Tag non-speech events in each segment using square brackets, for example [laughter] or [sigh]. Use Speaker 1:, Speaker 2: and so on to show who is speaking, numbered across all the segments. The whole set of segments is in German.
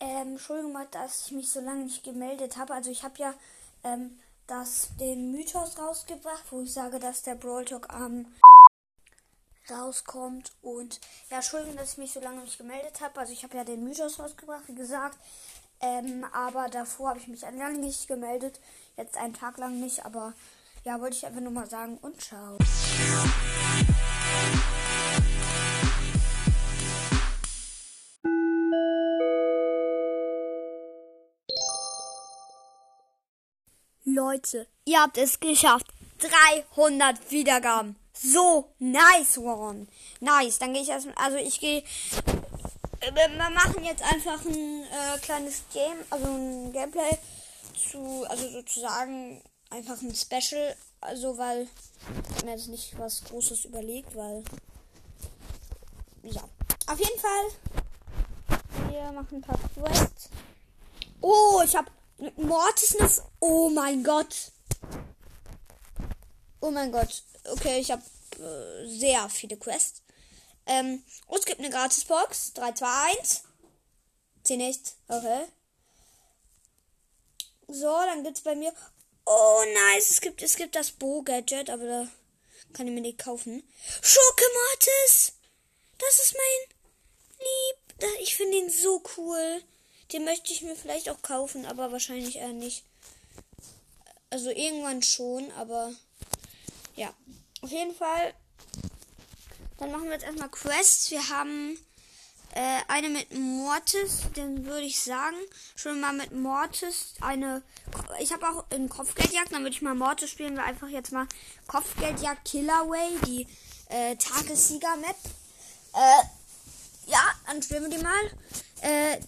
Speaker 1: Ähm, Entschuldigung, dass ich mich so lange nicht gemeldet habe. Also ich habe ja ähm, das, den Mythos rausgebracht, wo ich sage, dass der Brawl Talk am rauskommt. Und ja, Entschuldigung, dass ich mich so lange nicht gemeldet habe. Also ich habe ja den Mythos rausgebracht, wie gesagt. Ähm, aber davor habe ich mich lange nicht gemeldet. Jetzt einen Tag lang nicht. Aber ja, wollte ich einfach nur mal sagen und ciao. Leute, ihr habt es geschafft. 300 Wiedergaben. So, nice one. Nice, dann gehe ich erstmal, also ich gehe, äh, wir machen jetzt einfach ein äh, kleines Game, also ein Gameplay zu, also sozusagen einfach ein Special, also weil ich mir jetzt nicht was Großes überlegt, weil, ja. Auf jeden Fall, wir machen ein paar Quests. Oh, ich habe Mortis eine, oh mein Gott. Oh mein Gott. Okay, ich habe äh, sehr viele Quests. Ähm, oh, es gibt eine Gratisbox. 3, 2, 1. Zieh nicht. Okay. So, dann gibt's bei mir. Oh, nice. Es gibt, es gibt das Bo-Gadget, aber da kann ich mir nicht kaufen. Schokemortis! Das ist mein Lieb. Ich finde ihn so cool. Den möchte ich mir vielleicht auch kaufen, aber wahrscheinlich eher nicht. Also irgendwann schon, aber ja. Auf jeden Fall. Dann machen wir jetzt erstmal Quests. Wir haben äh, eine mit Mortis, den würde ich sagen. Schon mal mit Mortis eine. Ich habe auch in Kopfgeldjagd, dann würde ich mal Mortis spielen, wir einfach jetzt mal Kopfgeldjagd Killerway, die äh, Tagessieger-Map. Äh, ja, dann spielen wir die mal. Äh,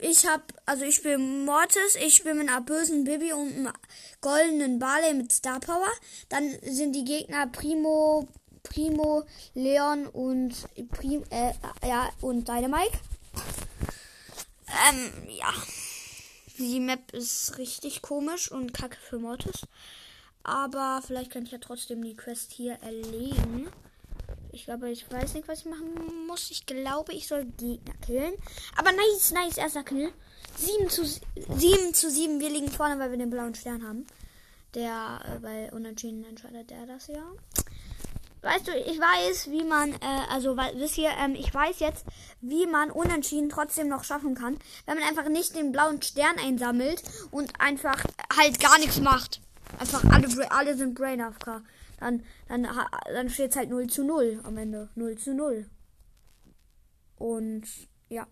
Speaker 1: ich habe, also ich spiele Mortis, ich spiele mit einer bösen Bibi und einem goldenen Barley mit Star Power. Dann sind die Gegner Primo, Primo, Leon und Prim, äh, ja, und Dynamite. Ähm, ja. Die Map ist richtig komisch und kacke für Mortis. Aber vielleicht kann ich ja trotzdem die Quest hier erlegen. Ich glaube, ich weiß nicht, was ich machen muss. Ich glaube, ich soll Gegner killen. Aber nice, nice, erster Kill. 7 zu 7 zu 7. Wir liegen vorne, weil wir den blauen Stern haben. Der, äh, weil unentschieden entscheidet der das ja. Weißt du, ich weiß, wie man, äh, also, wisst ihr, ähm, ich weiß jetzt, wie man unentschieden trotzdem noch schaffen kann, wenn man einfach nicht den blauen Stern einsammelt und einfach halt gar nichts macht. Einfach alle, alle sind Brain AFK dann, dann, dann steht es halt 0 zu 0 am Ende. 0 zu 0. Und ja.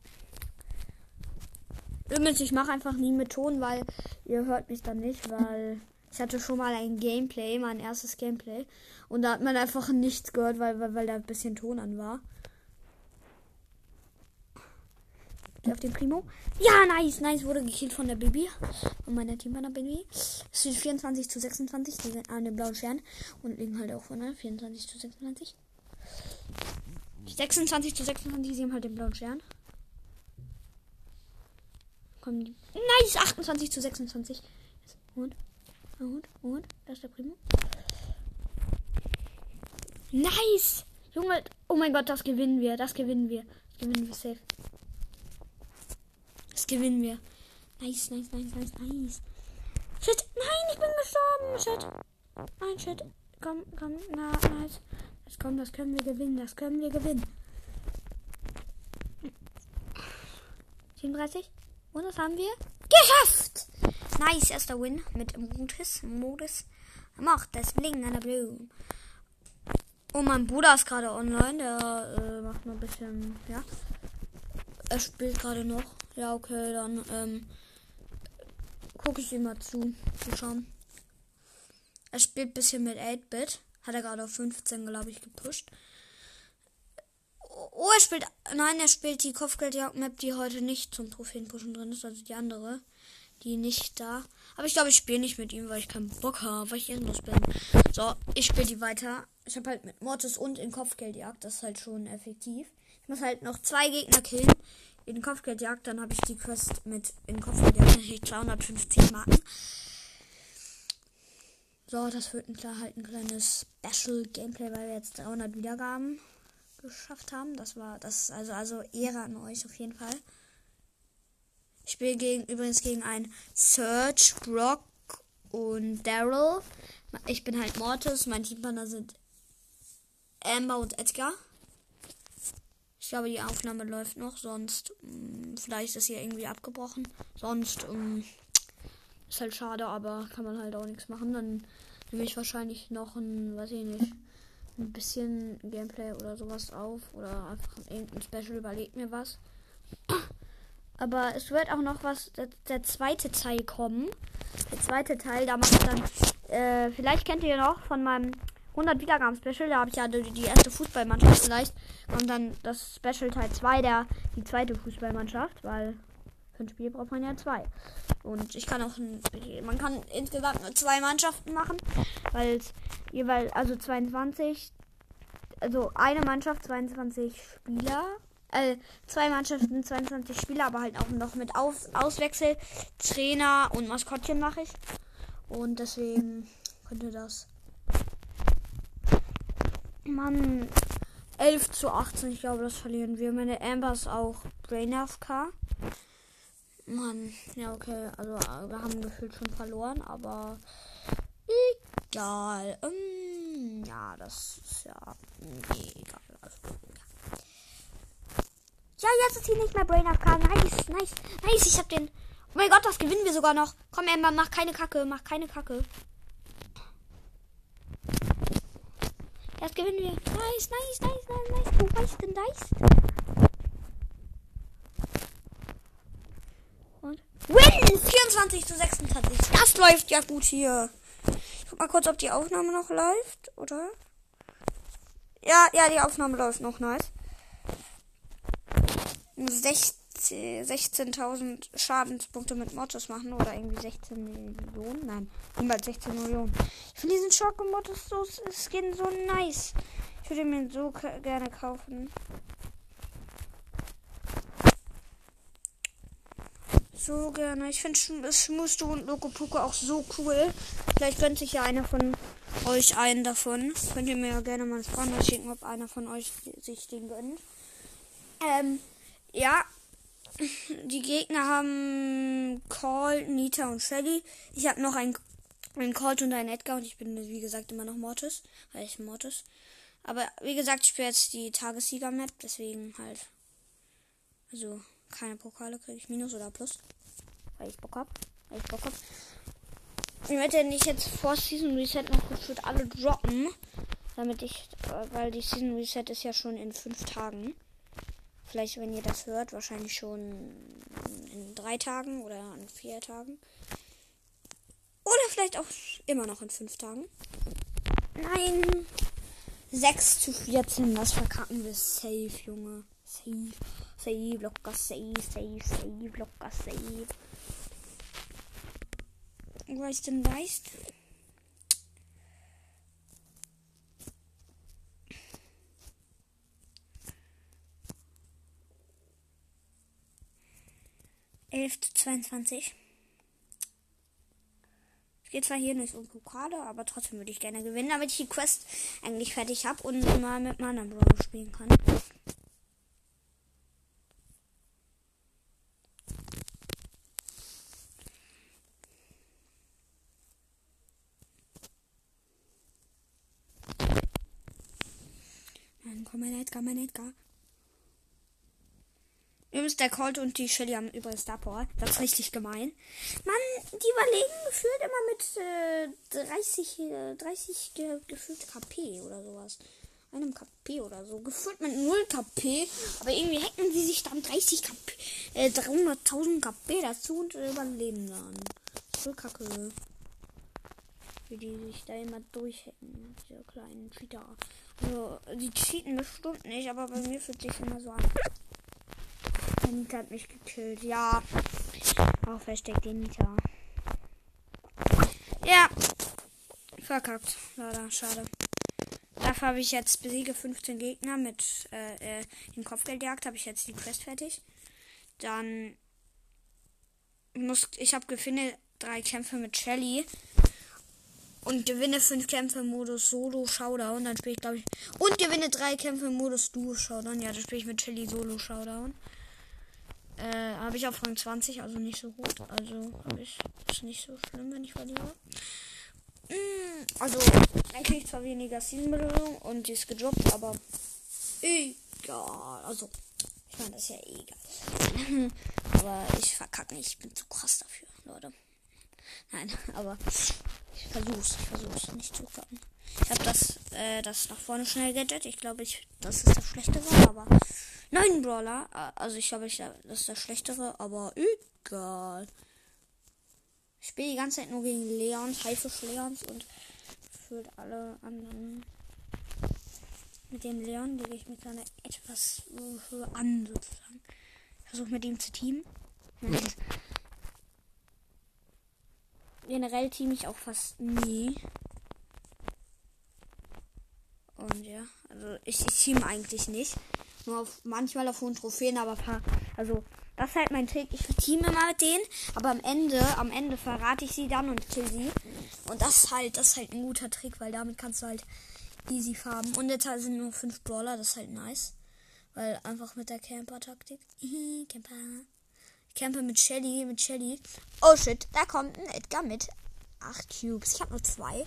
Speaker 1: Übrigens, ich mache einfach nie mit Ton, weil ihr hört mich dann nicht, weil ich hatte schon mal ein Gameplay, mein erstes Gameplay. Und da hat man einfach nichts gehört, weil, weil, weil da ein bisschen Ton an war. Auf den Primo. Ja, nice, nice. Wurde gekillt von der Baby. Von meiner Teampartner Baby. Es steht 24 zu 26. Die sind an den blauen Stern. Und liegen halt auch vorne. 24 zu 26. 26 zu 26. Sie haben halt den blauen Stern. Kommen die. Nice, 28 zu 26. Und, und, und. Das ist der Primo. Nice! Junge, oh mein Gott, das gewinnen wir. Das gewinnen wir. Das gewinnen wir safe. Das gewinnen wir. Nice, nice, nice, nice, nice. Shit, nein, ich bin gestorben. Shit. Nein, shit. Komm, komm, na, nice. Das kommt, das können wir gewinnen, das können wir gewinnen. 37. Und das haben wir geschafft. Nice, erster Win mit Modus. Modus. Macht das Bling an der Blume. Oh, mein Bruder ist gerade online. Der äh, macht noch ein bisschen, ja. Er spielt gerade noch. Ja, okay, dann ähm, gucke ich ihm mal zu. Zu schauen. Er spielt ein bisschen mit 8-Bit. Hat er gerade auf 15, glaube ich, gepusht. Oh, er spielt. Nein, er spielt die Kopfgeldjagd-Map, die heute nicht zum Trophäenpushen drin ist. Also die andere. Die nicht da. Aber ich glaube, ich spiele nicht mit ihm, weil ich keinen Bock habe, weil ich irgendwas bin. So, ich spiele die weiter. Ich habe halt mit Mortis und in Kopfgeldjagd. Das ist halt schon effektiv. Ich muss halt noch zwei Gegner killen in Kopfgeldjagd, dann habe ich die Quest mit in Kopfgeldjagd natürlich 250 Marken. So, das wird ein klar halt ein kleines Special Gameplay, weil wir jetzt 300 Wiedergaben geschafft haben. Das war das also also Ehre an euch auf jeden Fall. Ich spiele gegen, übrigens gegen einen Search, Brock und Daryl. Ich bin halt Mortis. Mein Teampartner sind Amber und Edgar. Ich glaube, die Aufnahme läuft noch. Sonst, mh, mm, vielleicht ist hier irgendwie abgebrochen. Sonst, mh, mm, ist halt schade, aber kann man halt auch nichts machen. Dann nehme ich wahrscheinlich noch ein, weiß ich nicht, ein bisschen Gameplay oder sowas auf. Oder einfach irgendein Special, überlegt mir was. Aber es wird auch noch was, der, der zweite Teil kommen. Der zweite Teil, da mache ich dann, äh, vielleicht kennt ihr noch von meinem 100 Wiedergaben Special, da habe ich ja die, erste Fußballmannschaft vielleicht. Und dann das Special Teil 2, der die zweite Fußballmannschaft, weil für ein Spiel braucht man ja zwei. Und ich kann auch, man kann insgesamt nur zwei Mannschaften machen, weil es jeweils, also 22, also eine Mannschaft, 22 Spieler, äh, zwei Mannschaften, 22 Spieler, aber halt auch noch mit Aus Auswechsel, Trainer und Maskottchen mache ich. Und deswegen könnte das Mann, 11 zu 18, ich glaube, das verlieren wir. Meine Amber ist auch Brain AFK. Mann, ja, okay, also äh, wir haben gefühlt schon verloren, aber egal. Ähm, ja, das ist ja nee, egal. Also, ja. ja, jetzt ist hier nicht mehr Brain AFK. Nice, nice, nice, ich hab den. Oh mein Gott, das gewinnen wir sogar noch. Komm, Amber, mach keine Kacke, mach keine Kacke. Das gewinnen wir. Nice, nice, nice, nice, nice. Wo weißt denn nice? Und win! 24 zu 26. Das läuft ja gut hier. Ich guck mal kurz, ob die Aufnahme noch läuft, oder? Ja, ja, die Aufnahme läuft noch nice. 16 16.000 Schadenspunkte mit Mottos machen oder irgendwie 16 Millionen. Nein, niemals 16 Millionen. Ich finde diesen Schock Mottos so Skin so nice. Ich würde mir so gerne kaufen. So gerne. Ich finde Schmustu und Lokopuko auch so cool. Vielleicht gönnt sich ja einer von euch einen davon. Könnt ihr mir ja gerne mal Spawn schicken, ob einer von euch sich den gönnt. Ähm, ja, die Gegner haben Call, Nita und Shelly. Ich habe noch einen, einen Colt und einen Edgar und ich bin, wie gesagt, immer noch Mortis. Weil ich Mortis. Aber wie gesagt, ich spiele jetzt die Tagessieger-Map, deswegen halt. Also, keine Pokale kriege ich Minus oder Plus. Weil ich Bock hab. Weil ich Bock hab. Ich werde nicht jetzt vor Season Reset noch gefühlt alle droppen. Damit ich, weil die Season Reset ist ja schon in fünf Tagen. Vielleicht, wenn ihr das hört, wahrscheinlich schon in drei Tagen oder in vier Tagen. Oder vielleicht auch immer noch in fünf Tagen. Nein. 6 zu 14, das verkacken wir safe, Junge. Safe. Safe, locker, safe, safe, safe, locker, safe. Was denn weißt? 11 zu 22. Es geht zwar hier nicht um Pokale, aber trotzdem würde ich gerne gewinnen, damit ich die Quest eigentlich fertig habe und mal mit meinem Brawler spielen kann. Komm mein Edgar, mein Edgar. Übrigens, der Colt und die Shelly haben übrigens Star Power. Das ist richtig gemein. Mann, die überlegen gefühlt immer mit äh, 30, äh, 30 ge gefühlt KP oder sowas. Einem KP oder so. Gefühlt mit 0 KP. Aber irgendwie hacken sie sich dann 30 KP, äh, 300.000 KP dazu und überleben dann. Voll kacke. Wie die sich da immer durchhacken. Diese kleinen Cheater. Also, die cheaten bestimmt nicht, aber bei mir fühlt sich immer so an. Nita hat mich gekillt. Ja. Auch versteckt den Nita. Ja. Verkackt. Leider. Schade. Dafür habe ich jetzt besiege 15 Gegner mit äh, äh, in Kopfgeldjagd. Habe ich jetzt die Quest fertig. Dann muss ich habe gewinne drei Kämpfe mit Shelly und gewinne fünf Kämpfe im Modus Solo Showdown. Dann spiele ich glaube ich und gewinne drei Kämpfe im Modus Duo Showdown. Ja, dann spiele ich mit Shelly Solo Showdown. Äh, habe ich auf Rang 20, also nicht so gut. Also ich ist nicht so schlimm, wenn ich verliere. Mm, also, dann kriege ich zwar weniger Season-Belohnung und die ist gedroppt, aber egal. Also, ich meine, das ist ja egal. [laughs] aber ich verkacke nicht. Ich bin zu krass dafür, Leute. Nein, [laughs] aber ich versuch's. Ich versuch's nicht zu verkacken. Ich habe das, äh, das nach vorne schnell Gadget. Ich glaube, ich, das ist das schlechtere, aber neun Brawler. Also ich glaube, ich, das ist das schlechtere, aber egal. Ich spiele die ganze Zeit nur gegen Leons, Haifisch Leons und für alle anderen. Mit dem Leon lege ich mit seiner etwas Höhe an, sozusagen. Ich versuche mit ihm zu teamen. Generell team ich auch fast nie. Und ja, also ich, ich team eigentlich nicht. Nur auf, manchmal auf hohen Trophäen, aber paar, also das ist halt mein Trick. Ich teame immer mit denen, aber am Ende, am Ende verrate ich sie dann und kill sie. Und das ist halt, das ist halt ein guter Trick, weil damit kannst du halt easy farben. Und jetzt sind nur fünf Brawler, das ist halt nice. Weil einfach mit der Camper-Taktik. Camper. Camper mit Shelly, mit Shelly. Oh shit, da kommt ein Edgar mit acht Cubes. Ich habe nur zwei.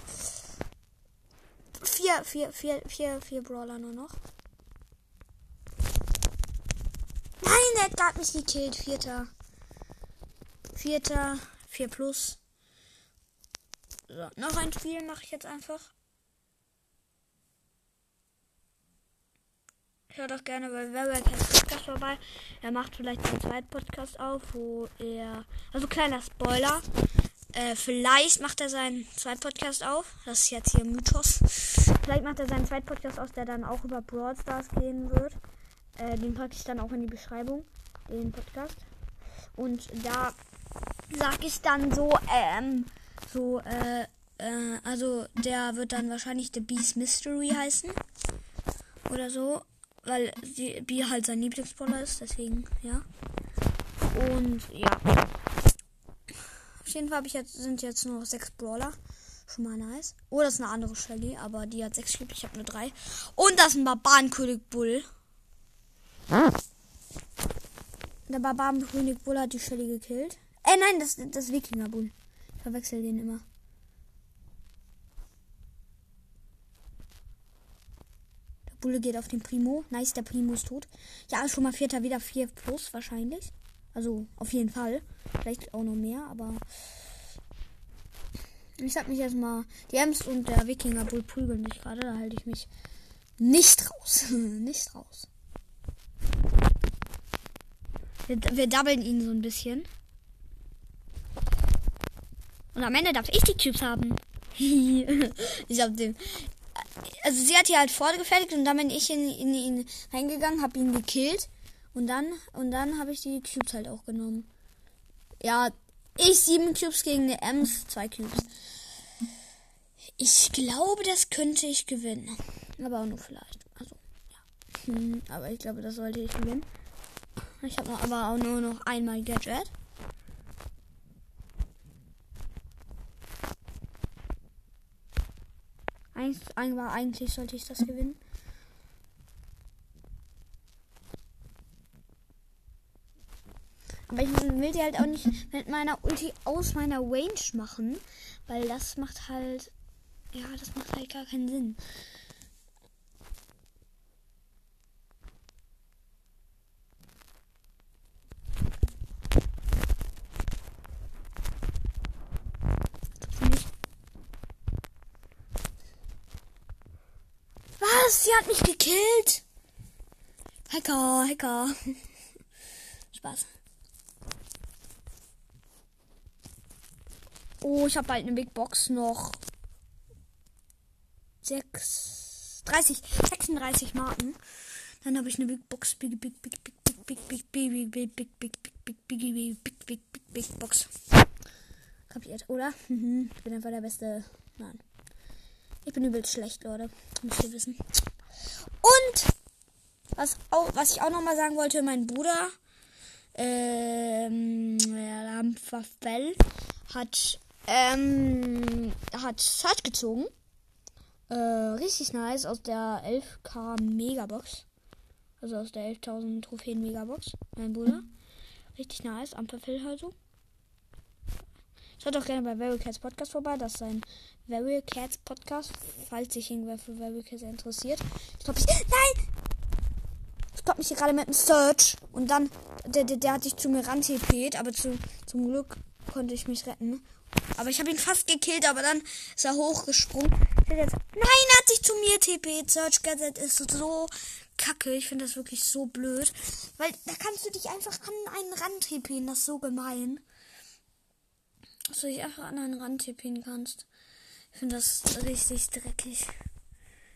Speaker 1: Vier, vier, vier, vier, vier Brawler nur noch. Nein, der hat mich gekillt. Vierter. Vierter. Vier plus. So, noch ein Spiel mache ich jetzt einfach. Hört doch gerne bei Werberg Podcast vorbei. Er macht vielleicht einen zweiten Podcast auf, wo er. Also kleiner Spoiler. Äh, vielleicht macht er seinen zweiten Podcast auf. Das ist jetzt hier Mythos. Vielleicht macht er seinen zweiten Podcast aus, der dann auch über Brawl Stars gehen wird. Äh, den packe ich dann auch in die Beschreibung, den Podcast. Und da sag ich dann so, ähm, so, äh, äh, also der wird dann wahrscheinlich The Beast Mystery heißen. Oder so. Weil die B halt sein Lieblingsbrawler ist, deswegen, ja. Und ja. Jeden Fall jetzt, sind jetzt nur noch sechs Brawler. Schon mal nice. Oh, das ist eine andere Shelly, aber die hat sechs Cubes, ich habe nur drei. Und das ist ein Barbarenkönig Bull. Der Barbarenkönig Bull hat die Shelly gekillt. Äh, nein, das, das Wikinger Bull. Ich verwechsel den immer. Der Bulle geht auf den Primo. Nice, der Primo ist tot. Ja, schon mal vierter, wieder vier plus wahrscheinlich. Also, auf jeden Fall. Vielleicht auch noch mehr, aber. Ich sag mich erstmal, die Ems und der Wikinger Bull prügeln sich gerade. Da halte ich mich nicht raus. [laughs] nicht raus. Wir, wir doublen ihn so ein bisschen. Und am Ende darf ich die Cubes haben. [laughs] ich hab den. Also sie hat hier halt vorgefertigt und dann bin ich in, in ihn reingegangen, hab ihn gekillt. Und dann, und dann habe ich die Cubes halt auch genommen. Ja, ich sieben Cubes gegen eine Ems, zwei Cubes. Ich glaube, das könnte ich gewinnen. Aber auch nur vielleicht. Also, ja. Hm, aber ich glaube, das sollte ich gewinnen. Ich habe aber auch nur noch einmal Gadget. Eigentlich, eigentlich sollte ich das gewinnen. Aber ich will die halt auch nicht mit meiner Ulti aus meiner Range machen, weil das macht halt, ja, das macht halt gar keinen Sinn. Was? Sie hat mich gekillt? Hacker, Hacker. [laughs] Spaß. Oh, ich habe bald eine Big Box noch. 6, 30, 36 Marken. Dann habe ich eine Big Box. Big, big, big, big, big, big, big, big, big, big, big, big, big, big, big, big, big, big, big, big Box. Kapiert, oder? Ich bin einfach der beste. Nein. Ich bin übelst schlecht, Leute. Müsst ihr wissen. Und was, auch, was ich auch noch mal sagen wollte, mein Bruder, ähm, Lampfafell, hat, ähm, hat Search gezogen. Äh, richtig nice aus der 11k Megabox. Also aus der 11.000 Trophäen Megabox. Mein Bruder. Richtig nice. Ampelfell halt so. Schaut doch gerne bei Very Cats Podcast vorbei. Das ist ein Very Cats Podcast, falls sich irgendwer für Very Cats interessiert. Ich glaube, ich. Nein! Ich glaube mich hier gerade mit dem Search. Und dann, der, der, der hat sich zu mir rantepet, aber zu, zum Glück konnte ich mich retten. Aber ich habe ihn fast gekillt, aber dann ist er hochgesprungen. Nein, er hat sich zu mir TP. Search Gadget ist so kacke. Ich finde das wirklich so blöd. Weil da kannst du dich einfach an einen Rand TPen. Das ist so gemein. Dass du dich einfach an einen Rand TPen kannst. Ich finde das richtig dreckig.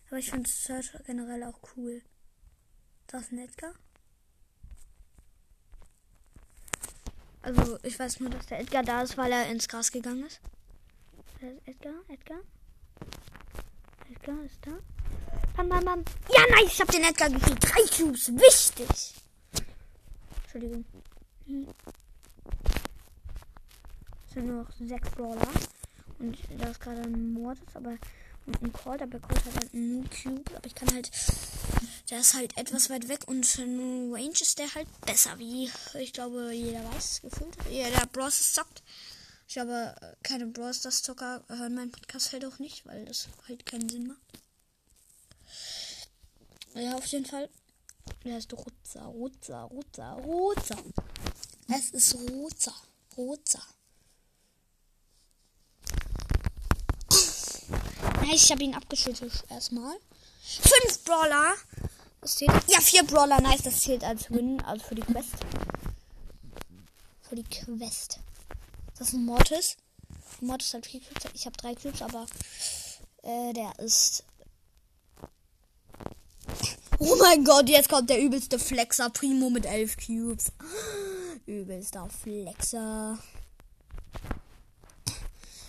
Speaker 1: Aber ich finde Search generell auch cool. Das ist ein Edgar. Also, ich weiß nur, dass der Edgar da ist, weil er ins Gras gegangen ist. Edgar, Edgar. Edgar ist da. Bam, bam, bam. Ja, nice, ich hab den Edgar gekillt. Drei Cubes, wichtig. Entschuldigung. Hm. Es sind nur noch sechs Brawler. Und da ist gerade ein Mortis, aber und ein Colt, aber Colt halt einen Cube. Aber ich kann halt. Der ist halt etwas weit weg und in Range ist der halt besser, wie ich glaube, jeder weiß, gefühlt. Ja, der Bros zockt. Ich habe keine Bros, das Zocker hören meinen Podcast halt auch nicht, weil das halt keinen Sinn macht. Ja, auf jeden Fall. Der heißt Roza, Roza, Roza, Roza. Es ist Roza, Roza. Ich habe ihn abgeschüttelt erstmal. Fünf Brawler. Das zählt. Ja, vier Brawler. Nice, das zählt als Win, also für die Quest. Für die Quest. Das ist ein Mortis. Mortis hat vier Cubes. Ich habe drei Cubes, aber äh, der ist. Oh mein Gott, jetzt kommt der übelste Flexer. Primo mit elf Cubes. [gasps] Übelster Flexer.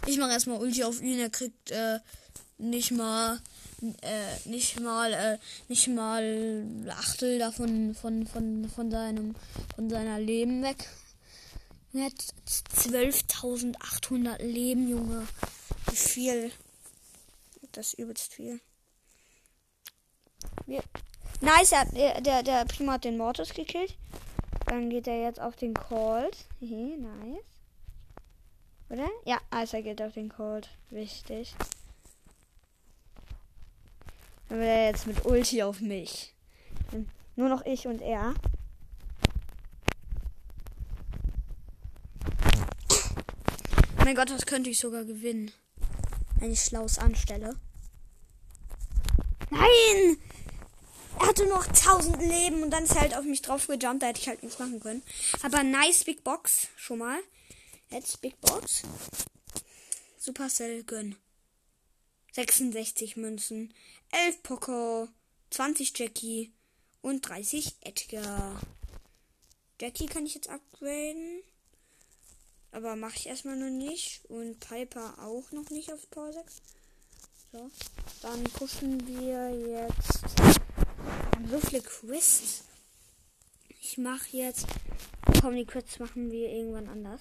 Speaker 1: Ich mache erstmal Ulti auf ihn. Er kriegt äh, nicht mal äh, nicht mal äh, nicht mal Achtel davon von von von seinem von seiner Leben weg. Er hat 12.800 Leben, Junge. Wie viel? Das ist übelst viel. Wir nice, hat, der, der, Prima hat den Mortis gekillt. Dann geht er jetzt auf den Colt. [laughs] nice. Oder? Ja, also geht auf den Colt. Wichtig. Dann will er jetzt mit Ulti auf mich. Nur noch ich und er. Mein Gott, das könnte ich sogar gewinnen. Wenn ich schlaus anstelle. Nein! Er hatte noch 1000 Leben und dann ist er halt auf mich drauf gejumpt. Da hätte ich halt nichts machen können. Aber nice Big Box. Schon mal. Jetzt Big Box. Supercell gönn. 66 Münzen, 11 Poco, 20 Jackie und 30 Edgar. Jackie kann ich jetzt upgraden. Aber mache ich erstmal noch nicht. Und Piper auch noch nicht auf Power 6. So. Dann pushen wir jetzt. so viele Quests. Ich mache jetzt. Komm, die Quests machen wir irgendwann anders.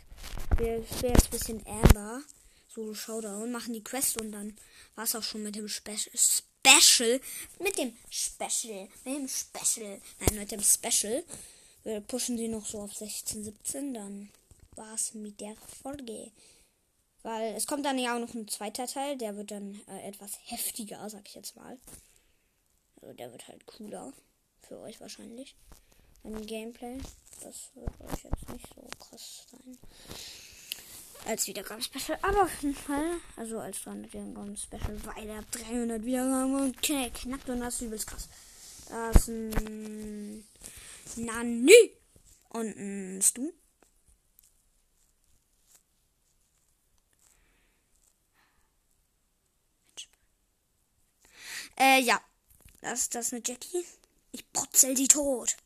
Speaker 1: Wir spielen jetzt ein bisschen Amber so Showdown, machen die Quest und dann war es auch schon mit dem Spe Special. Mit dem Special. Mit dem Special. Nein, mit dem Special. Wir pushen sie noch so auf 16, 17. Dann war es mit der Folge. Weil es kommt dann ja auch noch ein zweiter Teil. Der wird dann äh, etwas heftiger, sag ich jetzt mal. Also der wird halt cooler. Für euch wahrscheinlich. Ein Gameplay. Das wird euch jetzt nicht so krass sein als Wiedergaben-Special. Aber auf jeden Fall, also als 300 Wiedergaben-Special, weil er 300 Wiedergaben und knackt und das ist übelst krass. Das ist ein Nani und ein Stu. Äh, ja. Das ist das eine Jackie. Ich potzel die tot.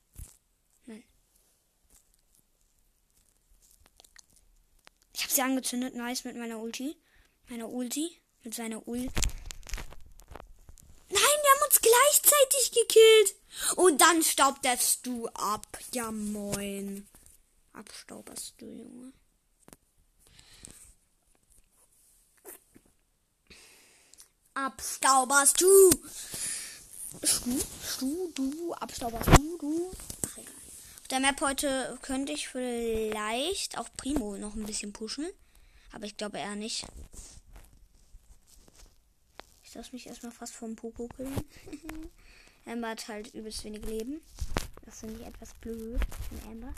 Speaker 1: Habe sie angezündet, nice, mit meiner Ulti. Meiner Ulti. Mit seiner Ul. Nein, wir haben uns gleichzeitig gekillt. Und dann staubst du ab. Ja, moin. Abstauberst du, Junge. Abstauberst du. Stu, Stu, du, abstauberst du, du. Der Map heute könnte ich vielleicht auch Primo noch ein bisschen pushen. Aber ich glaube eher nicht. Ich lasse mich erstmal fast vom Popo killen. [laughs] Amber hat halt übelst wenig Leben. Das finde ich etwas blöd von Amber.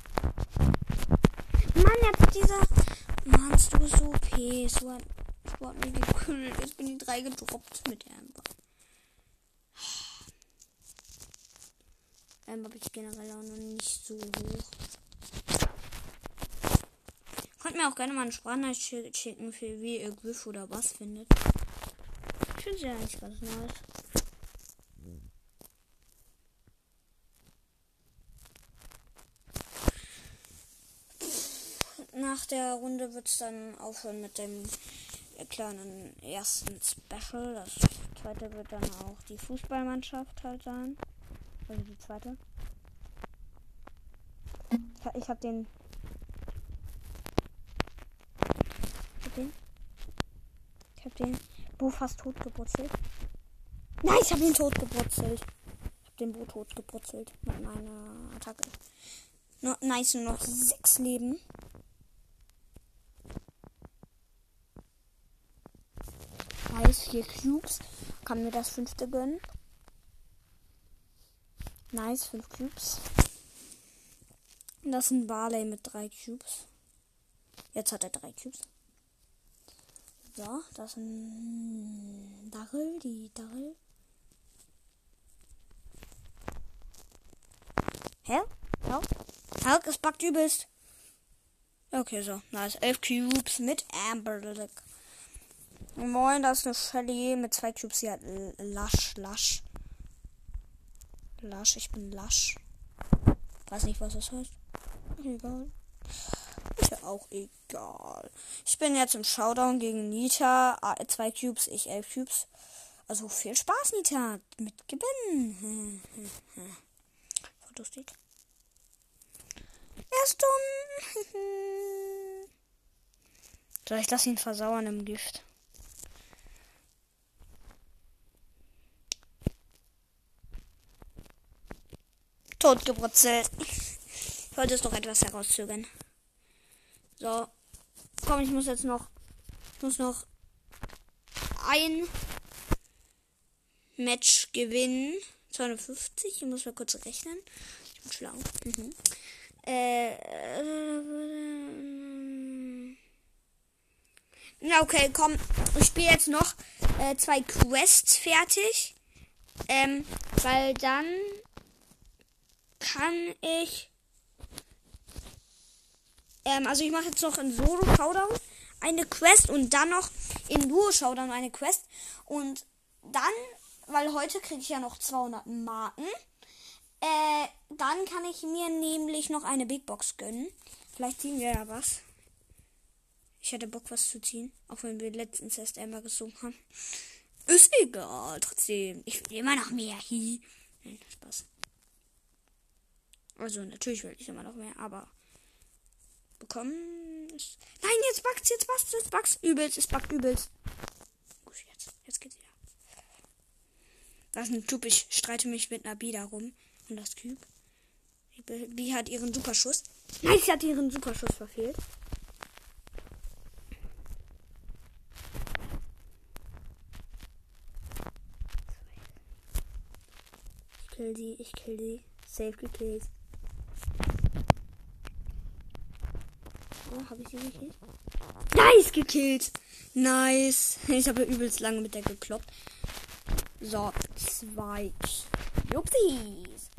Speaker 1: Mann, jetzt dieser. Mann, du bist so OP. So hat, so hat gekillt. Jetzt bin ich drei gedroppt mit Amber. Amber habe ich generell auch noch nicht so hoch. Könnt mir auch gerne mal eine Sprachnachricht schicken, für wie ihr Griff oder was findet. Ich finde sie eigentlich ganz nice. Nach der Runde wird es dann aufhören mit dem kleinen ersten Special. Das zweite wird dann auch die Fußballmannschaft halt sein. Also die zweite. Ich habe den. Ich hab den. Ich hab den Bo fast tot gebrutzelt. Nein, ich habe ihn tot gebrutzelt. Ich habe den Bo tot gebrutzelt mit meiner Attacke. No, nice, noch sechs Leben. Nice, vier Cubes. Kann mir das fünfte gönnen. Nice, 5 Cubes. Das ist ein Barley mit 3 Cubes. Jetzt hat er 3 Cubes. So, das ist ein Darrell, die Darrell. Hä? Help? Help, es backt übelst. Okay, so. Nice. 11 Cubes mit Amber. Moin, das ist eine Shelly mit 2 Cubes. Sie hat Lasch, Lasch. Lasch, ich bin Lasch. Weiß nicht, was das heißt. Egal. Ist ja auch egal. Ich bin jetzt im Showdown gegen Nita. Zwei Cubes, ich elf Cubes. Also viel Spaß, Nita. Mit Gewinnen. [laughs] Lustig. Er ist dumm. [laughs] Soll ich das ihn versauern im Gift? Totgebrutzelt. Ich wollte es noch etwas herauszögern. So. Komm, ich muss jetzt noch. Ich muss noch ein Match gewinnen. 250. Ich muss mal kurz rechnen. Ich bin schlau. Mhm. Äh, na, okay, komm. Ich spiele jetzt noch äh, zwei Quests fertig. Ähm, weil dann kann ich. Ähm, also ich mache jetzt noch in Solo Showdown eine Quest und dann noch in Duo Showdown eine Quest. Und dann, weil heute kriege ich ja noch 200 Marken, äh, dann kann ich mir nämlich noch eine Big Box gönnen. Vielleicht ziehen wir ja was. Ich hätte Bock, was zu ziehen. Auch wenn wir letztens erst einmal gesungen haben. Ist egal. Trotzdem. Ich will immer noch mehr. Hi. Nein, Spaß. Also natürlich will ich immer noch mehr, aber bekommen. Nein, jetzt backt's, jetzt backt's, jetzt backt's. Übelst, es backt übelst. Gut, jetzt, jetzt geht's wieder. Das ist ein Typ, ich streite mich mit einer Bi darum. Und das Cube. Bi hat ihren Superschuss. Nein, sie hat ihren Superschuss verfehlt. Ich kill sie, ich kill sie. Safe gekillt. Oh, habe ich sie gekillt? Nice gekillt. Nice. [laughs] Ich habe übelst lange mit der gekloppt. So, zwei. Jupsis.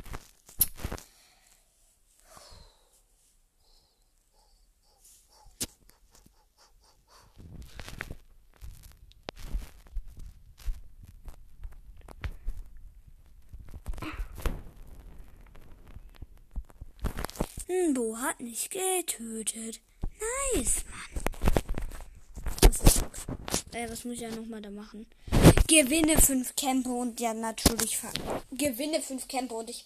Speaker 1: Bo hat mich getötet. Nice, Mann. Was, äh, was muss ich ja nochmal da machen? Gewinne fünf Kämpfe und ja natürlich gewinne fünf Kämpfe und ich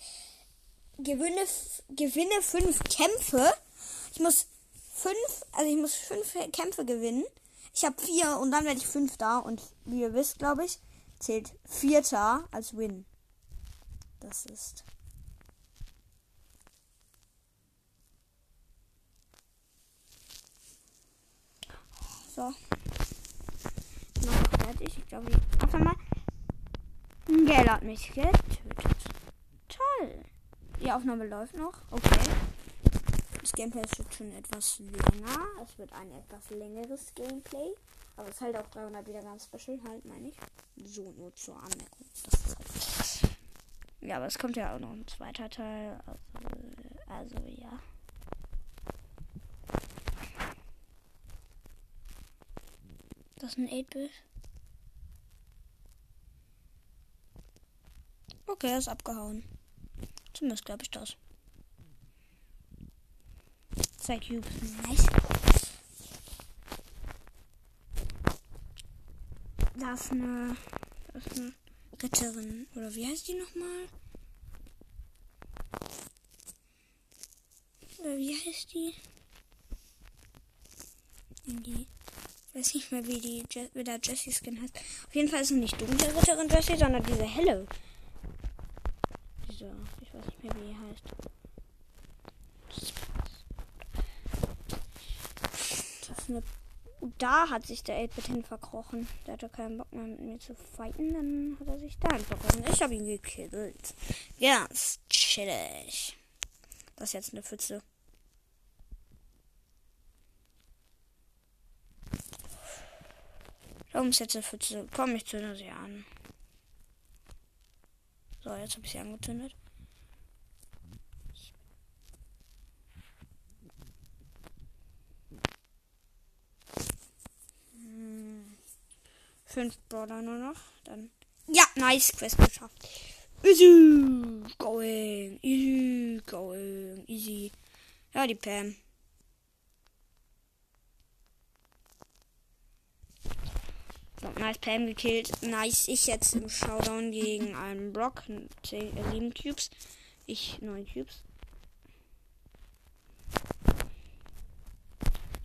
Speaker 1: gewinne gewinne fünf Kämpfe. Ich muss fünf, also ich muss fünf Kämpfe gewinnen. Ich habe vier und dann werde ich fünf da und wie ihr wisst, glaube ich, zählt vierter als Win. Das ist So. Noch fertig. Ich glaube, ich. Warte mal. Gell hat mich getötet. Toll. Die Aufnahme läuft noch. Okay. Das Gameplay ist jetzt schon etwas länger. Es wird ein etwas längeres Gameplay. Aber es ist halt auch 300 wieder ganz special, halt, meine ich. So, nur zur Anmerkung. Das ist halt. Ja, aber es kommt ja auch noch ein zweiter Teil. Also, also ja. Das ist ein 8-Bit. Okay, er ist abgehauen. Zumindest glaube ich das. Zwei Cubes. Nice. Da ist eine, da ist eine Ritterin. Oder wie heißt die nochmal? Oder wie heißt die? Die. Ich weiß nicht mehr, wie die Je wie der Jessie Skin heißt. Auf jeden Fall ist es nicht dunkle Ritterin Jessie, sondern diese helle. Diese, ich weiß nicht mehr, wie die heißt. Das ist eine. Da hat sich der 8-Bit hin verkrochen. Der hatte keinen Bock mehr mit mir zu fighten. Dann hat er sich da verkrochen. Ich habe ihn gekillt. Ganz chillig. Das ist jetzt eine Pfütze. Jetzt eine Pfütze? Komm, ich zünde sie an. So, jetzt habe ich sie angezündet. Hm. Fünf Brawler nur noch. Dann. Ja, nice, Quest geschafft. Easy going, easy going, easy. Ja, die Pam. So, nice Pam gekillt. Nice. Ich jetzt im Showdown gegen einen Brock. 10, äh, 7 Cubes. Ich 9 Cubes.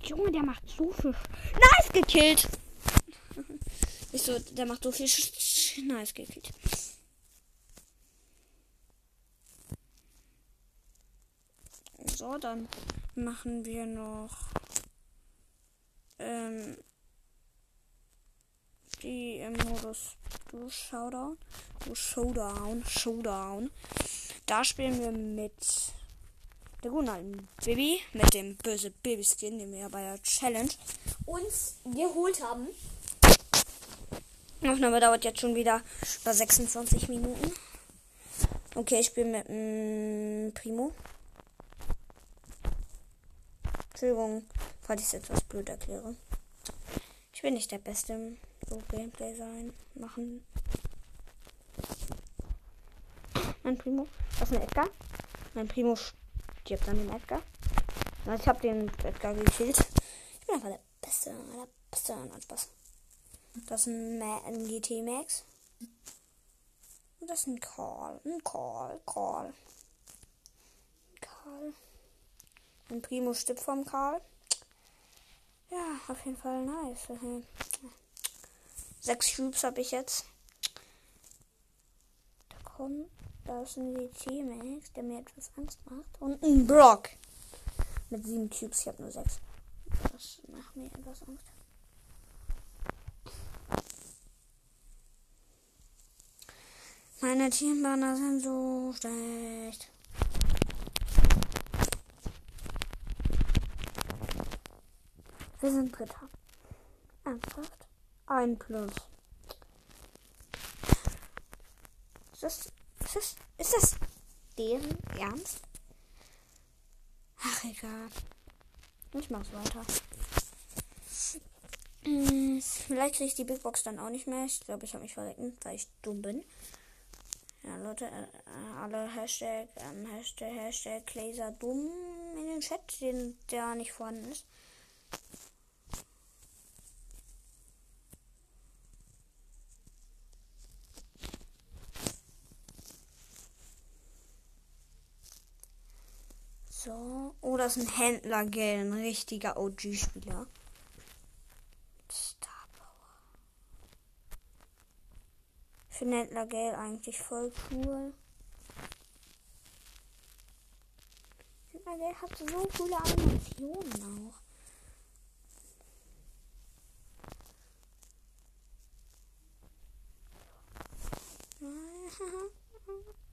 Speaker 1: Junge, der macht so viel. Nice gekillt. [laughs] ich so, der macht so viel. Nice gekillt. So, dann machen wir noch ähm, die im Modus du Showdown, du Showdown, Showdown. Da spielen wir mit der guten alten Baby, mit dem böse Baby Skin, den wir ja bei der Challenge uns geholt haben. Die Aufnahme dauert jetzt schon wieder bei 26 Minuten. Okay, ich spiele mit mm, Primo. Entschuldigung, falls ich es etwas blöd erkläre. Ich bin nicht der Beste so Gameplay sein, machen. Mein Primo, das ist ein Edgar. Mein Primo stirbt an dem Edgar. Also ich habe den Edgar gekillt. Ich bin einfach der Beste, der Beste an Spaß. Das ist ein, Ma ein GT Max. Und das ist ein Call. Ein Call, Call. Karl. Mein Primo stirbt vom Karl. Ja, auf jeden Fall nice. [laughs] Sechs Cubes habe ich jetzt. Da kommt, da ist ein WC Max, der mir etwas Angst macht. Und ein Brock. Mit sieben Cubes, ich habe nur sechs. Das macht mir etwas Angst. Meine Teambanner sind so schlecht. Wir sind Dritter. Ernsthaft? Ein Plus. Ist das, ist das, ist das deren Ernst? Ach, egal. Ich mach's weiter. Hm, vielleicht kriege ich die Big Box dann auch nicht mehr. Ich glaube, ich habe mich verrecken, weil ich dumm bin. Ja, Leute, äh, alle Hashtag, ähm, Hashtag, Hashtag Laser dumm in den Chat, den der nicht vorhanden ist. das ein Händler, gell? Ein richtiger OG-Spieler. Star Power. Ich finde Händler, gell? Eigentlich voll cool. Händler, gell? Hat so coole Animationen auch. Nein, [laughs]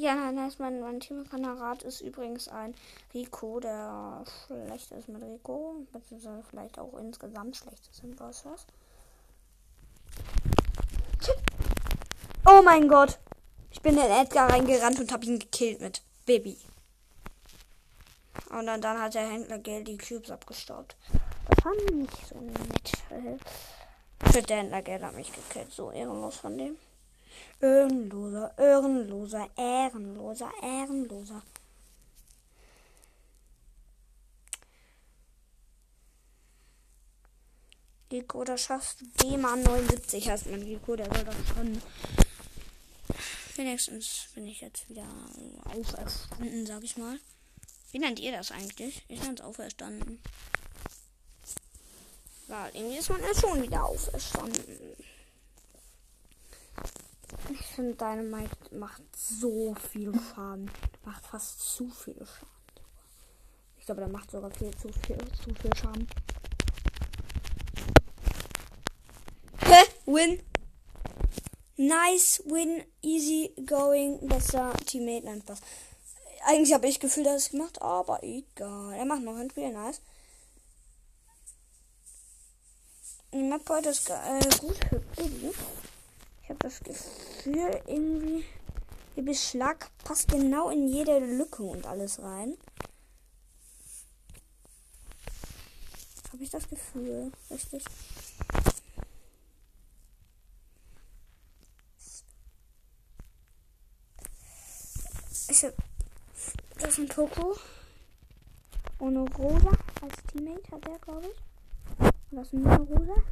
Speaker 1: Ja, nein, nein, mein, mein Teamkamerad ist übrigens ein Rico, der schlecht ist mit Rico. Beziehungsweise vielleicht auch insgesamt schlecht ist in Boss. Oh mein Gott. Ich bin in Edgar reingerannt und habe ihn gekillt mit Baby. Und dann, dann hat der Händler Geld die Cubes abgestaubt. Das war nicht so nett. Shit, der Händler Geld hat mich gekillt. So ehrenlos von dem. Ehrenloser, ehrenloser, ehrenloser, ehrenloser. Rico, da schaffst du D-Mann 79 heißt mein Rico, der soll doch schon. Wenigstens bin ich jetzt wieder auferstanden, sag ich mal. Wie nennt ihr das eigentlich? Ich nenne es auferstanden. Ja, irgendwie ist man ja schon wieder auferstanden. Ich finde, deine Mike macht so viel Schaden. Macht fast zu viel Schaden. Ich glaube, der macht sogar viel zu viel, zu viel Schaden. Hä? Win. Nice win, easy going, besser Teammate, nein, Spaß. Eigentlich habe ich Gefühl, dass es gemacht, aber egal. Er macht noch ein Spiel, nice. Die Map heute ist äh, gut Baby. Ich habe das Gefühl, irgendwie, der Beschlag passt genau in jede Lücke und alles rein. Habe ich das Gefühl, richtig? Ich hab, das ist ein Poco. Ohne Rosa als Teammate hat er, glaube ich. Und das ist eine Rosa.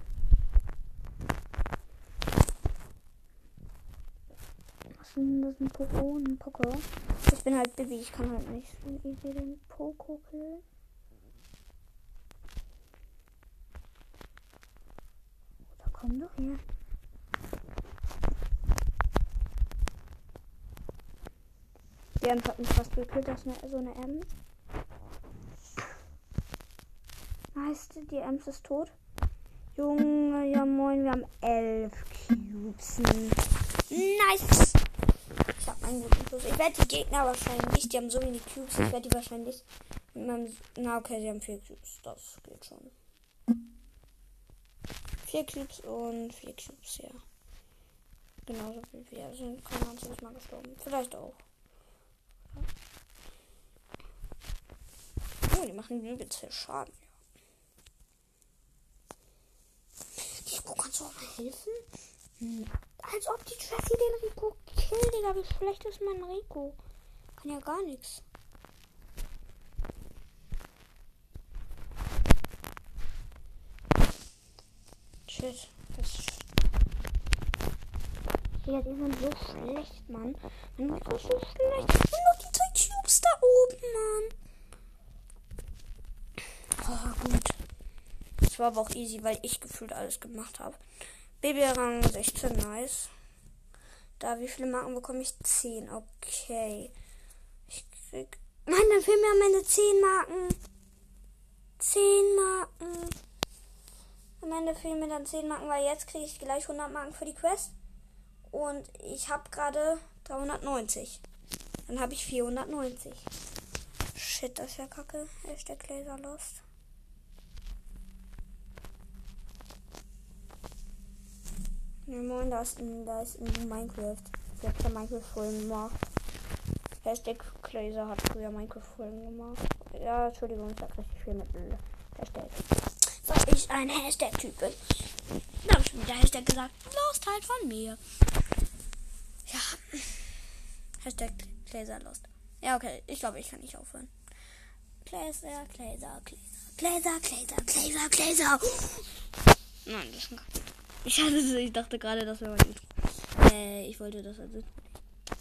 Speaker 1: Was ist denn das? Ein Poco? Ein Poco. Ich bin halt Bibi, ich kann halt nicht so easy den Poco killen. Da komm doch her. Der Ems hat mich fast gekillt, das ist eine, so eine Ems. Nice, die Ems ist tot. Junge, ja moin, wir haben elf Cubes. Nice! Einen guten Plus. Ich werde die Gegner wahrscheinlich, die haben so wenig Cubes, ich werde die wahrscheinlich mit meinem. Na okay, sie haben vier Cubes. Das geht schon. Vier Cubes und vier Cubes, ja. Genauso wie wir sind kein einziges Mal gestorben. Vielleicht auch. Oh, die machen übelst viel Schaden. Kannst du auch mal helfen? Hm. Als ob die Jessie den Rico killt, Digga. Wie schlecht ist mein Rico? Kann ja gar nichts. Shit, das. Ja, die sind so schlecht, Mann. Mein Rico ist so schlecht. Und noch die zwei Cubes da oben, Mann. Oh, gut. Das war aber auch easy, weil ich gefühlt alles gemacht habe. Baby-Rang 16, nice. Da, wie viele Marken bekomme ich? 10, okay. Ich krieg. Nein, dann fehlen mir am Ende 10 Marken. 10 Marken. Am Ende fehlen mir dann 10 Marken, weil jetzt kriege ich gleich 100 Marken für die Quest. Und ich habe gerade 390. Dann habe ich 490. Shit, das ist ja kacke. Hashtag Laser Lost. Ja, moin, da ist ein, da ist ein Minecraft. Hab da Minecraft-Folgen gemacht. Hashtag Glazer hat früher Minecraft-Folgen gemacht. Ja, Entschuldigung, ich sag richtig viel mit Hashtag. Weil ich ein Hashtag-Typ bin. Da hab ich wieder Hashtag gesagt. Lost halt von mir. Ja. Hashtag Glazer Lost. Ja, okay. Ich glaube, ich kann nicht aufhören. Glazer, Glazer, Glazer. Glazer, Glazer, Glazer, Glazer. Nein, das ist ein ich, hatte, ich dachte gerade, das wäre mein Intro. Äh, ich wollte das also.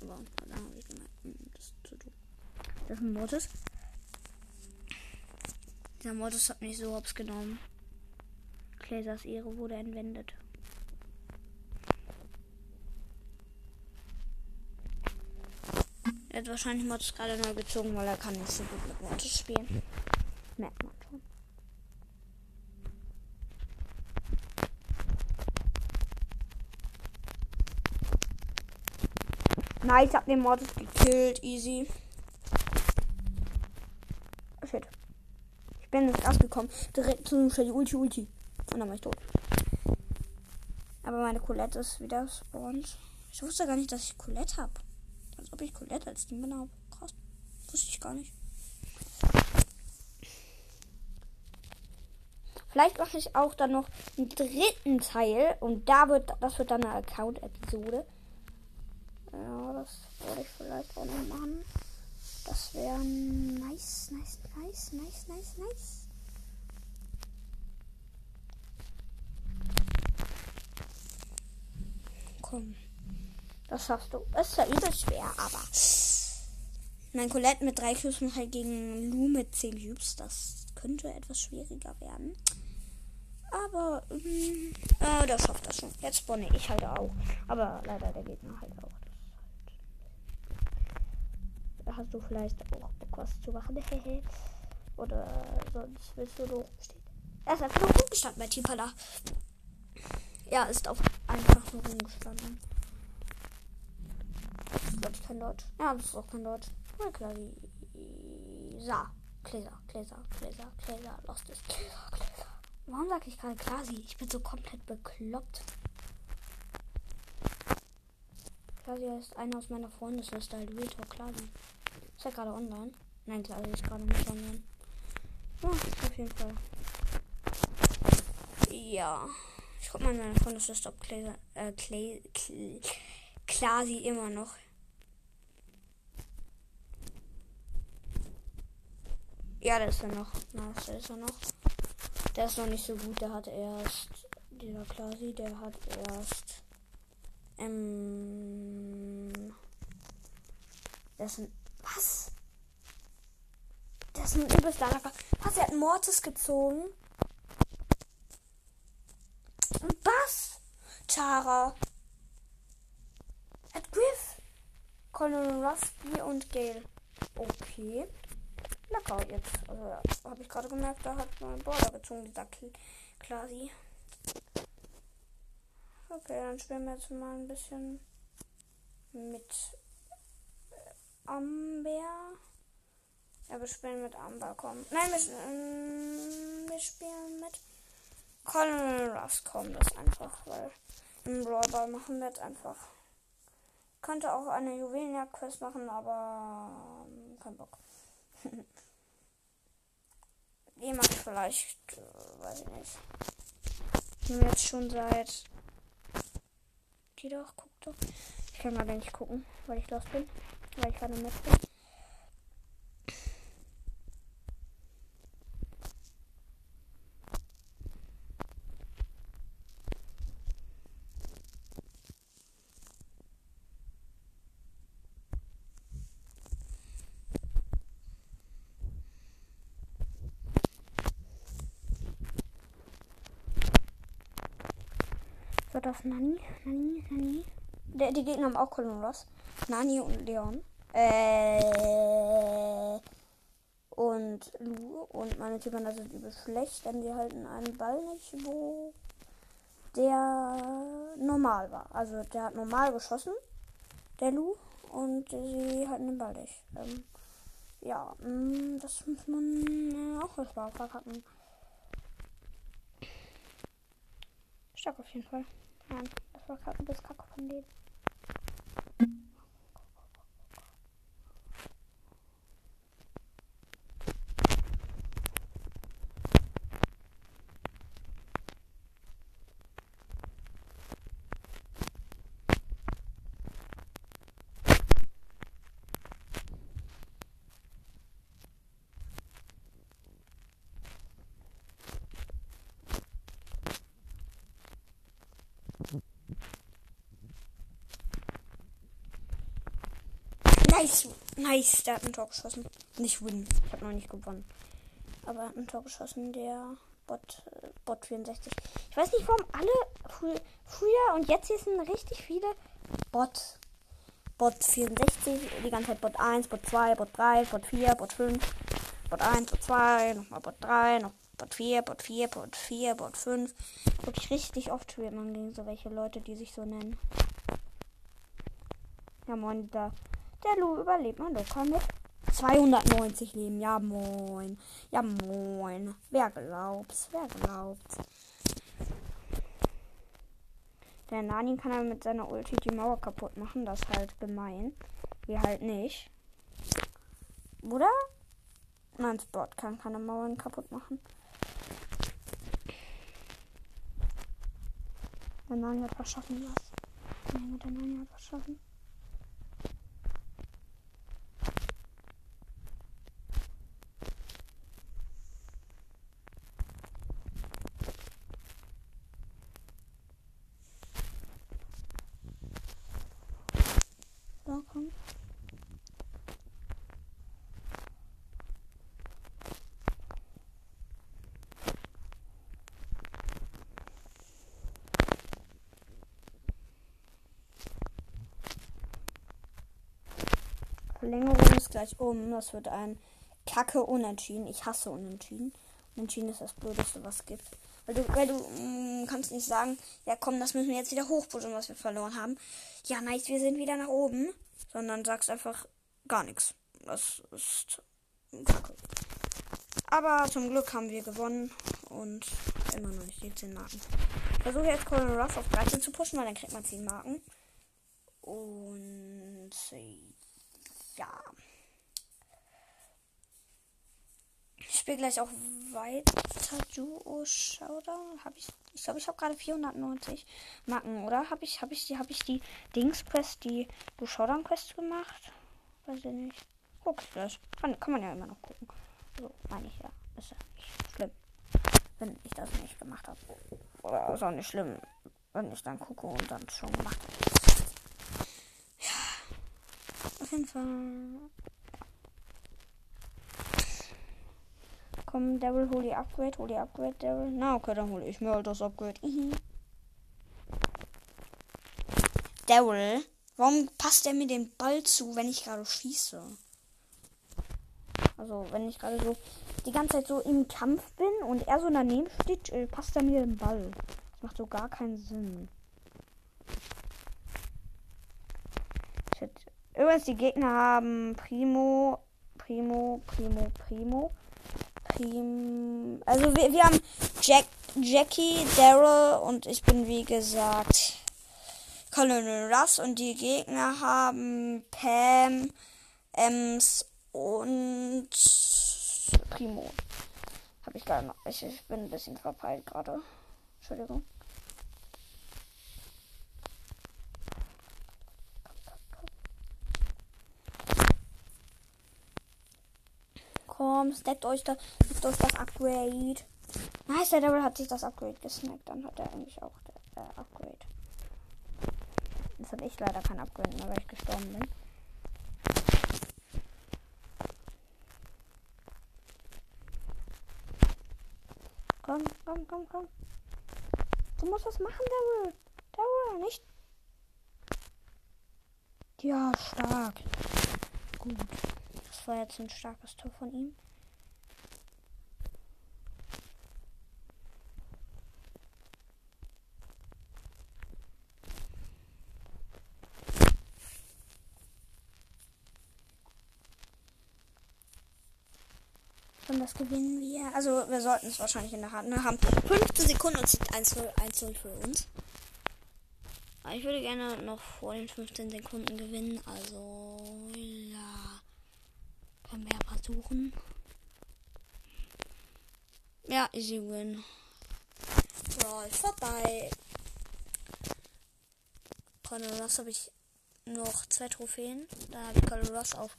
Speaker 1: Aber dann habe ich gemerkt, das zu tun. Das ist ein Mortis. Der Mortis hat mich so hops genommen. Gläsers Ehre wurde entwendet. Er hat wahrscheinlich Mortis gerade neu gezogen, weil er kann nicht so gut mit Mortis spielen. Merkt Nice, ich hab den Mortis gekillt. Easy. Oh, shit. Ich bin nicht rausgekommen. Direkt zu die Ulti, Ulti. Und dann war ich tot. Aber meine Colette ist wieder spawnt. Ich wusste gar nicht, dass ich Colette habe. Als ob ich Colette als Team habe. Krass. Wusste ich gar nicht. Vielleicht mache ich auch dann noch einen dritten Teil und da wird das wird dann eine Account-Episode. Ja, das würde ich vielleicht auch noch machen. Das wäre nice, nice, nice, nice, nice, nice. Komm. Das schaffst du. Ist ja übel schwer, aber. Mein Colette mit drei Cubes halt gegen Lu mit zehn Cubes. Das könnte etwas schwieriger werden. Aber, ähm, äh, der schafft das schon. Jetzt spawne ich halt auch. Aber leider der Gegner halt auch. Hast du vielleicht auch Bock was zu machen. [laughs] Oder sonst willst du nur rumstehen. Er ist einfach nur rumgestanden bei Tipala. Ja, ist auf einfach nur rumgestanden. Das ist kein Deutsch. Ja, das ist auch kein Deutsch. Na klar, Sa. Gläser, Gläser, Gläser, Gläser, lost ist. Gläser, Gläser. Warum sage ich gerade Klasi? Ich bin so komplett bekloppt. Klasi ist einer aus meiner Freundesliste, halt Reto Klasi. Er gerade online? Nein, Klasi ist gerade nicht online. Ja, auf jeden Fall. Ja. Ich guck mal in meine Freundesliste, ob Klasi, äh, Klasi immer noch Ja, der ist er noch. Nice, der ist er noch. Der ist noch nicht so gut. Der hat erst. Dieser Klasi, der hat erst. Ähm. Das ein. Was? Das ist ein übelst langer. Was? Er hat Mortis gezogen. Was? Tara. At Griff. Colonel Rusty und Gale. Okay lecker jetzt. Also, habe ich gerade gemerkt, da hat mein Border gezogen, dieser Klasi. Okay, dann spielen wir jetzt mal ein bisschen mit Amber. Ja, wir spielen mit Amber, komm. Nein, wir, ähm, wir spielen mit Colonel Russ, komm, das einfach, weil im Brawlball machen wir jetzt einfach. Könnte auch eine Juwelenjagd-Quest machen, aber ähm, kein Bock. Die mache ich vielleicht, äh, weiß ich nicht. Ich nehme jetzt schon seit. Geh doch, guck doch. Ich kann mal nicht gucken, weil ich los bin. Weil ich gerade mit bin. das Nani? Nani, Nani? Der, die Gegner haben auch Kolonos. Nani und Leon. Äh. Und Lu und meine Typen, ist übel schlecht, denn die halten einen Ball nicht, wo der normal war. Also der hat normal geschossen, der Lu, und sie halten den Ball nicht. Ähm, ja, mm, das muss man auch erstmal verkacken. Stark auf jeden Fall. Nein, das war ein bisschen kacke von denen. Nice, nice. Der hat ein Tor geschossen. Nicht win. Ich habe noch nicht gewonnen. Aber er hat ein Tor geschossen, der Bot, äh, Bot 64. Ich weiß nicht, warum alle frü früher und jetzt hier sind richtig viele Bot. Bot 64, die ganze Zeit Bot 1, Bot 2, Bot 3, Bot 4, Bot 5, Bot 1, Bot 2, nochmal Bot 3, noch Bot 4, Bot 4, Bot 4, Bot 5. Wirklich richtig oft spielt man gegen so welche Leute, die sich so nennen. Ja, moin, der, der Lu überlebt man locker mit 290 Leben. Ja, moin. Ja, moin. Wer glaubt's? Wer glaubt's? Der Nani kann er mit seiner Ulti die Mauer kaputt machen. Das ist halt gemein. Wir halt nicht. Oder? Nein, Sport kann keine Mauern kaputt machen. Der Nani hat was schaffen was. Nein, der Nani hat was schaffen. Verlängerung ist gleich um. Das wird ein Kacke Unentschieden. Ich hasse Unentschieden. Unentschieden ist das Blödeste, was es gibt. Weil du, weil du mh, mm, kannst nicht sagen, ja komm, das müssen wir jetzt wieder hochpushen, was wir verloren haben. Ja, nice, wir sind wieder nach oben. Sondern sagst einfach gar nichts. Das ist Kacke. Aber zum Glück haben wir gewonnen und immer noch nicht die 10 Marken. Ich versuche jetzt Colin Ruff auf 13 zu pushen, weil dann kriegt man 10 Marken. Und ja. Ich spiele gleich auch weiter Duo Showdown. Hab ich ich glaube, ich habe gerade 490 Marken, oder? Habe ich habe ich die ich die Dings Quest, die Duo Showdown Quest gemacht? Weiß ich nicht. Guck das. Kann, kann man ja immer noch gucken. So, meine ich ja. Ist ja nicht schlimm. Wenn ich das nicht gemacht habe. Oder ist auch nicht schlimm, wenn ich dann gucke und dann schon gemacht habe. Auf jeden Fall. Komm, Daryl, hol die Upgrade, hol die Upgrade, Daryl. Na, okay, dann hole ich mir halt das Upgrade. Mhm. Daryl, warum passt er mir den Ball zu, wenn ich gerade schieße? Also, wenn ich gerade so die ganze Zeit so im Kampf bin und er so daneben steht, äh, passt er mir den Ball. Das macht so gar keinen Sinn. Shit. Übrigens, die Gegner haben Primo, Primo, Primo, Primo. Prim also wir, wir haben Jack, Jackie, Daryl und ich bin wie gesagt Colonel Russ und die Gegner haben Pam, Ems und Primo. Habe ich gerade noch. Ich, ich bin ein bisschen verpeilt gerade. Entschuldigung. Komm, stackt euch, da, stackt euch das Upgrade. Nice, der Devil hat sich das Upgrade gesnackt. Dann hat er eigentlich auch das äh, Upgrade. Jetzt habe ich leider kein Upgrade mehr, weil ich gestorben bin. Komm, komm, komm, komm. Du musst was machen, Daryl. Daryl, nicht. Ja, stark. Gut war jetzt ein starkes Tor von ihm. Und das gewinnen wir. Also wir sollten es wahrscheinlich in der Hand haben. 15 Sekunden und sind 1 0 für uns. Aber ich würde gerne noch vor den 15 Sekunden gewinnen. Also ja. Wir ja easy win. Brawl vorbei. Colonel Ross habe ich noch zwei Trophäen. Da habe ich Colonel Ross auf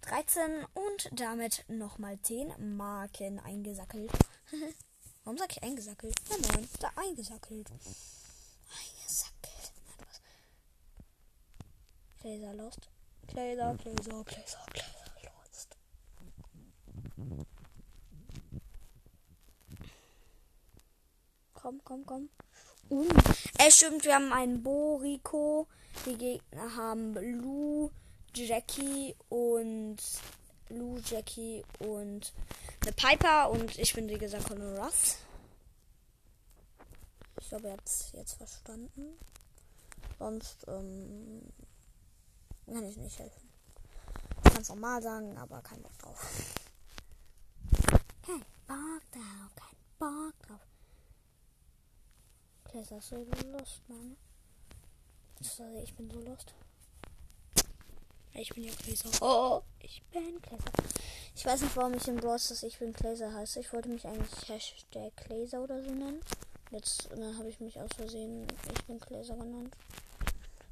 Speaker 1: 13 und damit nochmal 10 Marken eingesackelt. [laughs] Warum sag ich eingesackelt? Ja, nein, da eingesackelt. Eingesackelt. Laser lost. Laser, Laser, Laser, Laser. Komm, komm, komm. Uh, es stimmt, wir haben einen Boriko. Die Gegner haben Lu, Jackie und Lu, Jackie und eine Piper und ich bin wie gesagt eine Russ. Ich glaube, ihr habt es jetzt verstanden. Sonst, ähm, kann ich nicht helfen. Ich kann es normal sagen, aber kein Bock drauf. Kein Bock drauf, kein Bock drauf. Klässer ist so Lust, Mann. Sorry, ich bin so lost. Ich bin ja Gläser. Oh, ich bin Gläser. Ich weiß nicht, warum ich im Bros das Ich bin Gläser heiße. Ich wollte mich eigentlich Hashtag Gläser oder so nennen. Jetzt habe ich mich aus Versehen Ich bin Gläser genannt.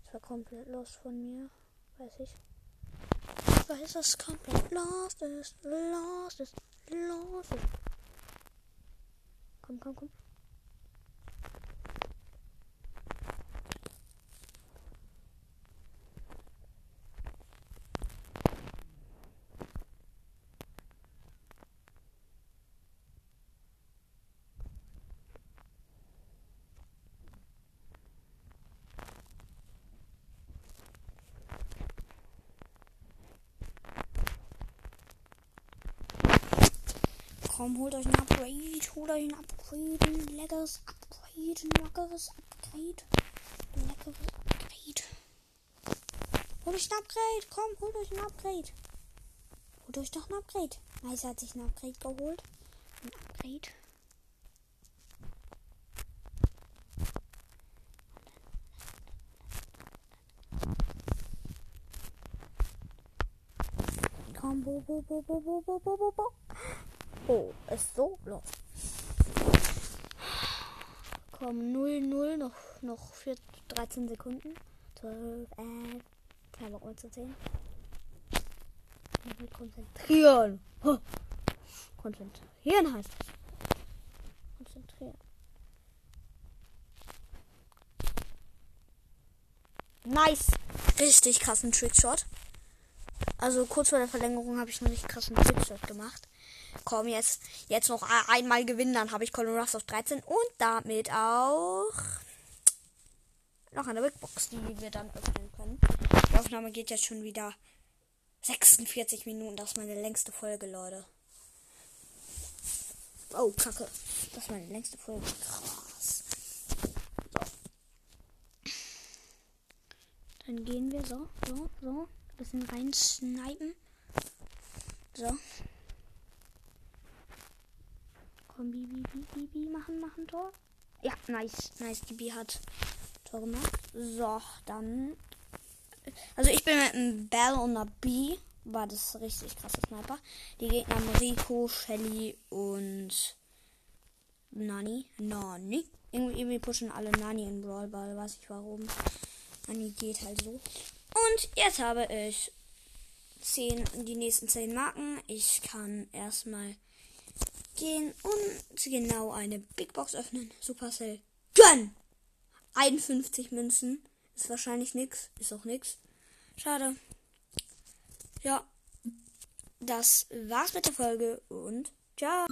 Speaker 1: Das war komplett lost von mir. Weiß ich. Ich weiß, dass komplett lost ist. Lost ist. love it. Come, come, come. Komm, holt euch ein Upgrade. Holt euch ein Upgrade. Ein leckeres Upgrade. Ein leckeres Upgrade. Ein leckeres Upgrade. Holt euch ein Upgrade. Komm, holt euch ein Upgrade. Holt euch doch ein Upgrade. Nice hat sich ein Upgrade geholt. Ein Upgrade. Komm, bo, bo, bo, bo, bo, bo, bo, bo. Oh, ist so los. Komm, 0, 0, noch, noch für 13 Sekunden. 12, 11, kein Bock mehr zu zählen. Konzentrieren. Konzentrieren heißt es. Konzentrieren. Nice. Richtig krassen Trickshot. Also kurz vor der Verlängerung habe ich noch nicht krassen Trickshot gemacht. Komm, jetzt, jetzt noch einmal gewinnen, dann habe ich Colin Ruffs auf 13 und damit auch noch eine Big Box, die wir dann öffnen können. Die Aufnahme geht jetzt schon wieder 46 Minuten. Das ist meine längste Folge, Leute. Oh, kacke. Das ist meine längste Folge. Krass. So. Dann gehen wir so, so, so. Ein bisschen reinsnipen. So. Komm, Bibi, Bibi, Bibi, machen, machen, Tor. Ja, nice, nice. Bibi hat Tor gemacht. So, dann. Also ich bin mit einem Bell und einer B. War das richtig krasse Sniper. Die Gegner haben Rico, Shelly und Nani. Nani. Irgendwie, irgendwie pushen alle Nani in Brawl Ball. Weiß ich warum. Nani geht halt so. Und jetzt habe ich 10, die nächsten 10 Marken. Ich kann erstmal gehen und genau eine Big Box öffnen. Supercell. Gönn! 51 Münzen. Ist wahrscheinlich nix. Ist auch nix. Schade. Ja. Das war's mit der Folge und ciao.